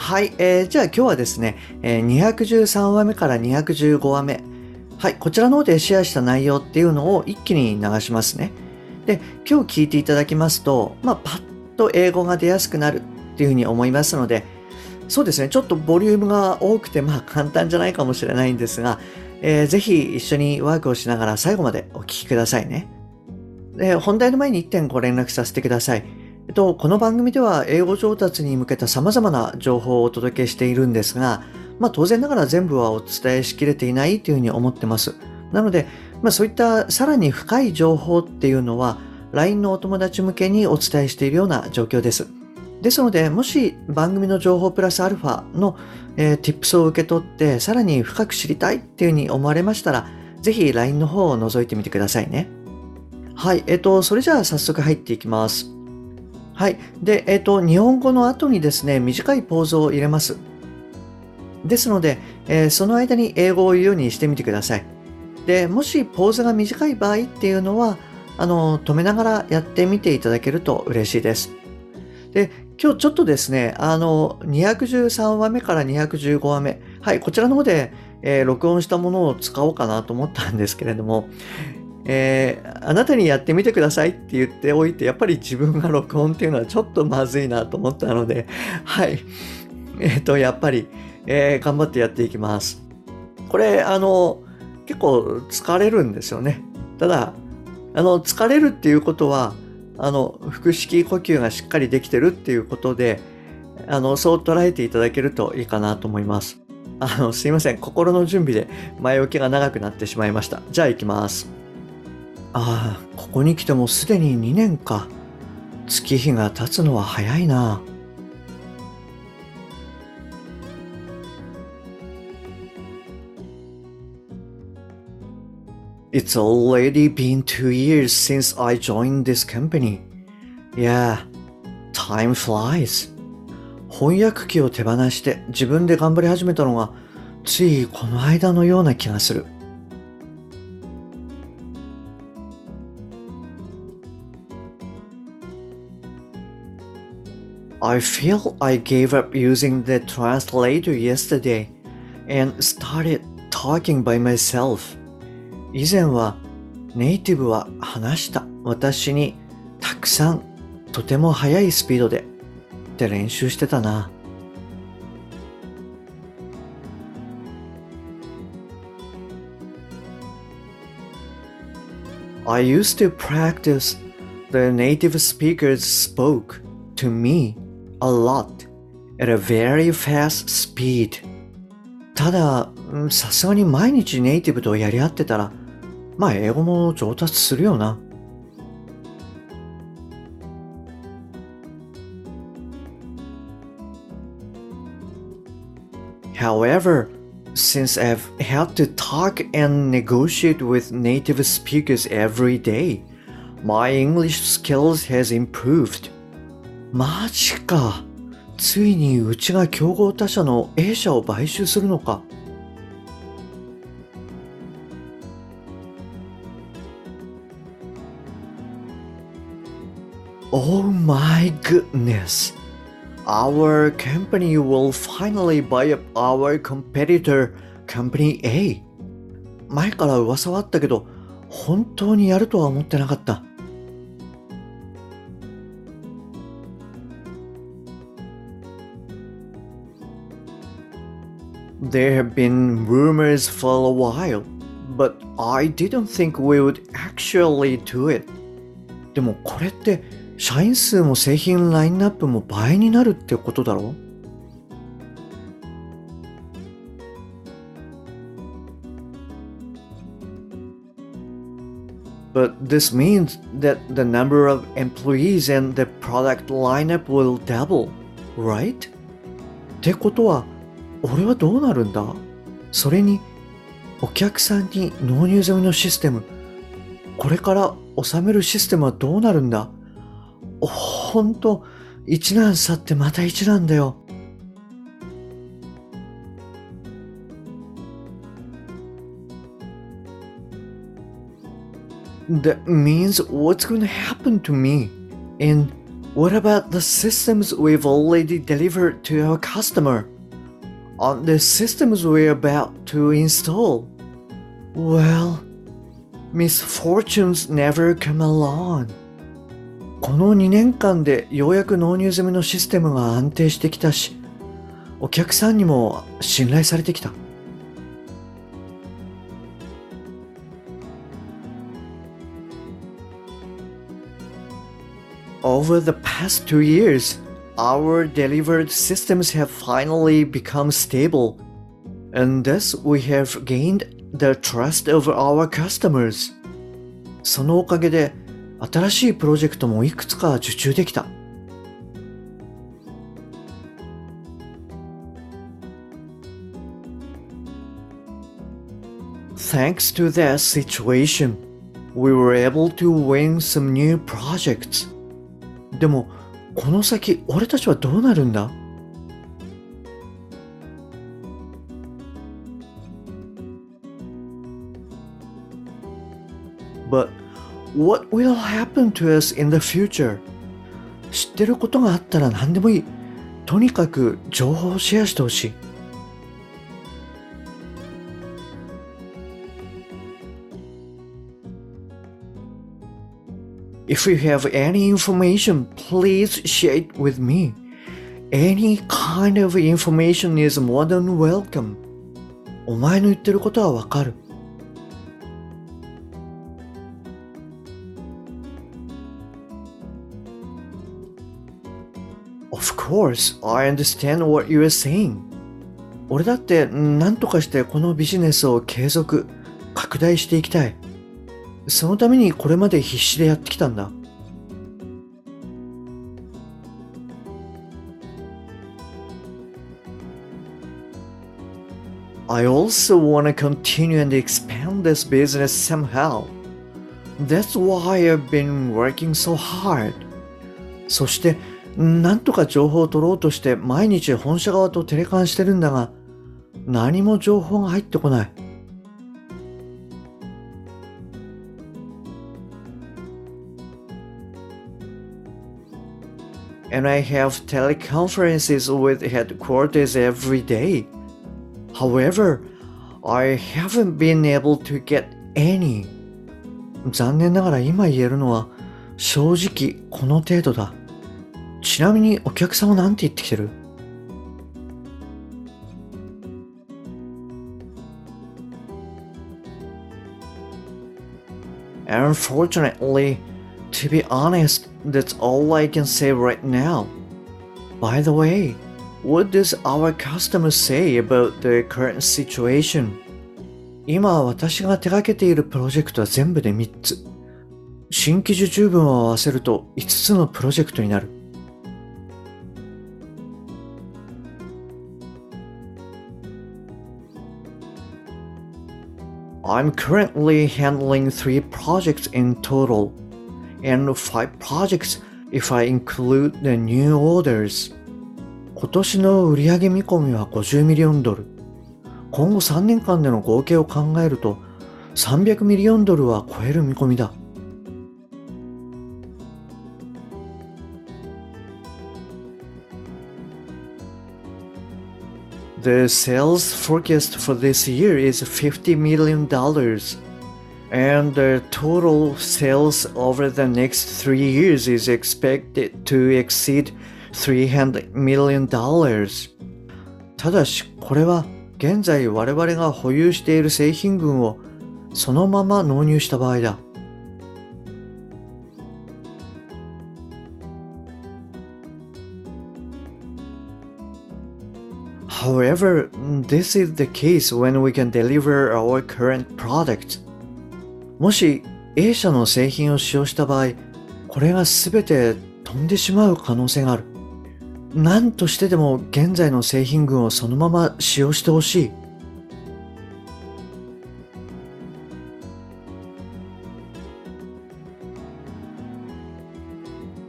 はい、えー、じゃあ今日はですね、えー、213話目から215話目はい、こちらの方でシェアした内容っていうのを一気に流しますね。で、今日聞いていただきますと、まあ、パッと英語が出やすくなるっていうふうに思いますので、そうですね、ちょっとボリュームが多くて、まあ簡単じゃないかもしれないんですが、えー、ぜひ一緒にワークをしながら最後までお聞きくださいね。で、本題の前に1点ご連絡させてください。えっと、この番組では英語上達に向けた様々な情報をお届けしているんですが、まあ当然ながら全部はお伝えしきれていないというふうに思ってます。なので、まあそういったさらに深い情報っていうのは LINE のお友達向けにお伝えしているような状況です。ですので、もし番組の情報プラスアルファの、えー、tips を受け取ってさらに深く知りたいっていうふうに思われましたら、ぜひ LINE の方を覗いてみてくださいね。はい、えっ、と、それじゃあ早速入っていきます。はい。で、えっ、ー、と、日本語の後にですね、短いポーズを入れます。ですので、えー、その間に英語を言うようにしてみてください。で、もしポーズが短い場合っていうのは、あの、止めながらやってみていただけると嬉しいです。で、今日ちょっとですね、あの、213話目から215話目、はい、こちらの方で、えー、録音したものを使おうかなと思ったんですけれども、えー、あなたにやってみてくださいって言っておいて、やっぱり自分が録音っていうのはちょっとまずいなと思ったので、はい。えっ、ー、と、やっぱり、えー、頑張ってやっていきます。これ、あの、結構疲れるんですよね。ただ、あの、疲れるっていうことは、あの、腹式呼吸がしっかりできてるっていうことで、あの、そう捉えていただけるといいかなと思います。あの、すいません。心の準備で前置きが長くなってしまいました。じゃあ行きます。ああ、ここに来てもすでに2年か。月日が経つのは早いな。It's already been two years since I joined this company. Yeah, time flies. 翻訳機を手放して自分で頑張り始めたのがついこの間のような気がする。I feel I gave up using the translator yesterday and started talking by myself. 以前はネイティブは話した私にたくさんとても速いスピードでって練習してたな。I used to practice the native speakers spoke to me a lot at a very fast speed. ただ、さすがに毎日ネイティブとやり合ってたらまあ英語も上達するよな。However, since I've had to talk and negotiate with native speakers every day, my English skills has improved. マジか。ついにうちが競合他社の A 社を買収するのか。Oh my goodness! Our company will finally buy up our competitor, Company A. 前から噂はあったけど、本当にやるとは思ってなかった。There have been rumors for a while, but I didn't think we would actually do it. でもこれって社員数も製品ラインナップも倍になるってことだろ But this means that the number of employees and the product lineup will double, right? ってことは、 俺はどうなるんだそれに、お客さんに納入済みのシステム、これから収めるシステムはどうなるんだほんと、一難去ってまた一難だよ。That means what's going to happen to me? And what about the systems we've already delivered to our customer? On the systems we're about to install? Well, misfortunes never come along. この2年間でようやく納入済みのシステムが安定してきたし、お客さんにも信頼されてきた。Over the past two years, our delivered systems have finally become stable, and thus we have gained the trust of our customers. そのおかげで新しいプロジェクトもいくつか受注できた。Thanks to that situation, we were able to win some new projects. でも、 この先、俺たちはどうなるんだ？知ってることがあったら何でもいい。とにかく情報をシェアしてほしい。If you have any information, please share it with me. Any kind of information is more than welcome. お前の言ってることはわかる。Of course, I understand what you are saying. 俺だって何とかしてこのビジネスを継続、拡大していきたい。そのためにこれまで必死でやってきたんだ。I also want to continue and expand this business somehow. That's why I've been working so hard. そして、なんとか情報を取ろうとして毎日本社側とテレカンしてるんだが、何も情報が入ってこない。and I have teleconferences with headquarters every day. However, I haven't been able to get any. 残念ながら今言えるのは正直この程度だ。ちなみにお客さんは何て言ってきてる Unfortunately, To be honest, that's all I can say right now. By the way, what does our customer say about the current situation? 今私が手掛けているプロジェクトは全部で3つ。新規受注分を合わせると5つのプロジェクトになる。I'm currently handling three projects in total. And five projects if I include the new orders. 今年の売上見込みは50ミリオンドル。今後3年間での合計を考えると300ミリオンドルは超える見込みだ。The sales forecast for this year is $50 million. and the total sales over the next three years is expected to exceed $300 million. ただし、これは現在我々が保有している製品群をそのまま納入した場合だ。However, this is the case when we can deliver our current product. もし A 社の製品を使用した場合、これが全て飛んでしまう可能性がある。何としてでも現在の製品群をそのまま使用してほしい。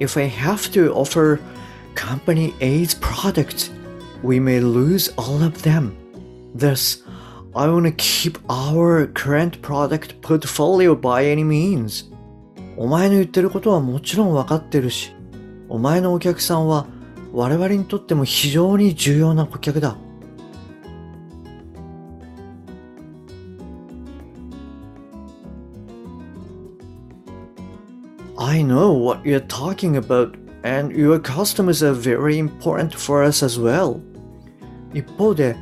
If I have to offer company A's products, we may lose all of them. Thus, I want to keep our current product portfolio by any means. お前の言ってることはもちろんわかってるし、お前のお客さんは我々にとっても非常に重要な顧客だ。I know what you're talking about, and your customers are very important for us as well. 一方で、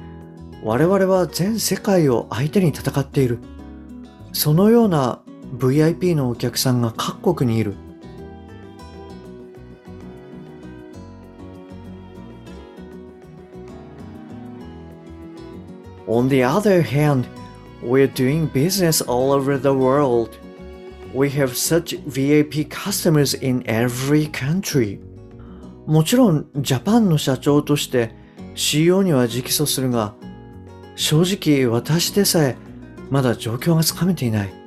我々は全世界を相手に戦っている。そのような VIP のお客さんが各国にいる。On the other hand, we're doing business all over the world. We have such VIP customers in every country. もちろん、ジャパンの社長として CEO には直訴するが、正直私でさえまだ状況がつかめていない。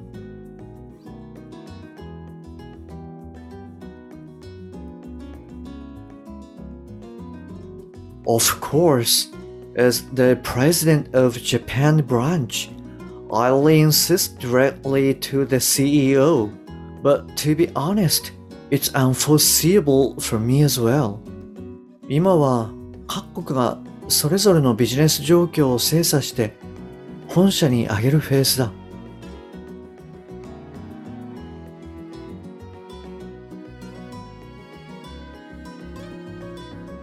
Of course, as the president of Japan branch, I'll insist directly to the CEO. But to be honest, it's unforeseeable for me as well. 今は各国が それぞれのビジネス状況を精査して本社に上げるフェーズだ。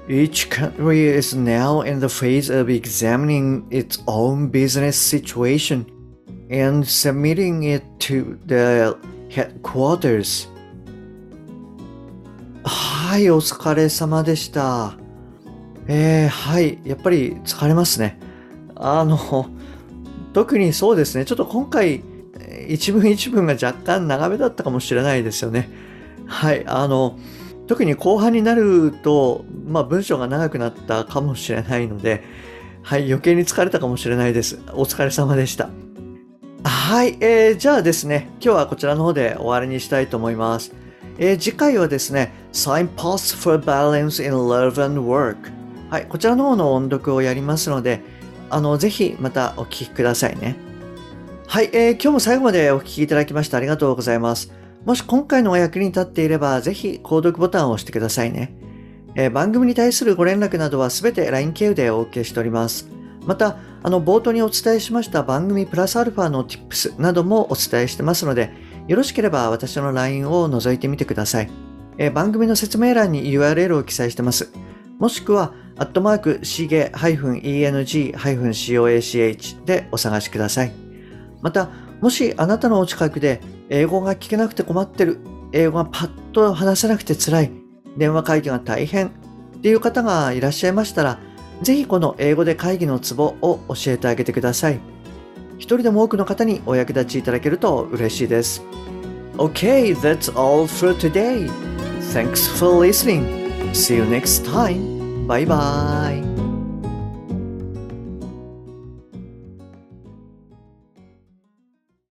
Each country is now in the phase of examining its own business situation and submitting it to the headquarters. はい、お疲れ様でした。えー、はい、やっぱり疲れますね。あの、特にそうですね、ちょっと今回、一文一文が若干長めだったかもしれないですよね。はい、あの、特に後半になると、まあ、文章が長くなったかもしれないので、はい、余計に疲れたかもしれないです。お疲れ様でした。はい、えー、じゃあですね、今日はこちらの方で終わりにしたいと思います。えー、次回はですね、Signposts for Balance in Love and Work。はい、こちらの方の音読をやりますので、あの、ぜひまたお聞きくださいね。はい、えー、今日も最後までお聞きいただきましてありがとうございます。もし今回のお役に立っていれば、ぜひ購読ボタンを押してくださいね。えー、番組に対するご連絡などはすべて LINE 経由でお受けしております。また、あの、冒頭にお伝えしました番組プラスアルファの Tips などもお伝えしてますので、よろしければ私の LINE を覗いてみてください。えー、番組の説明欄に URL を記載してます。もしくは、アットマーク、しげ -eng-coach でお探しください。また、もしあなたのお近くで英語が聞けなくて困ってる、英語がパッと話せなくて辛い、電話会議が大変っていう方がいらっしゃいましたら、ぜひこの英語で会議のツボを教えてあげてください。一人でも多くの方にお役立ちいただけると嬉しいです。Okay, that's all for today. Thanks for listening. See you next time. バイバイ。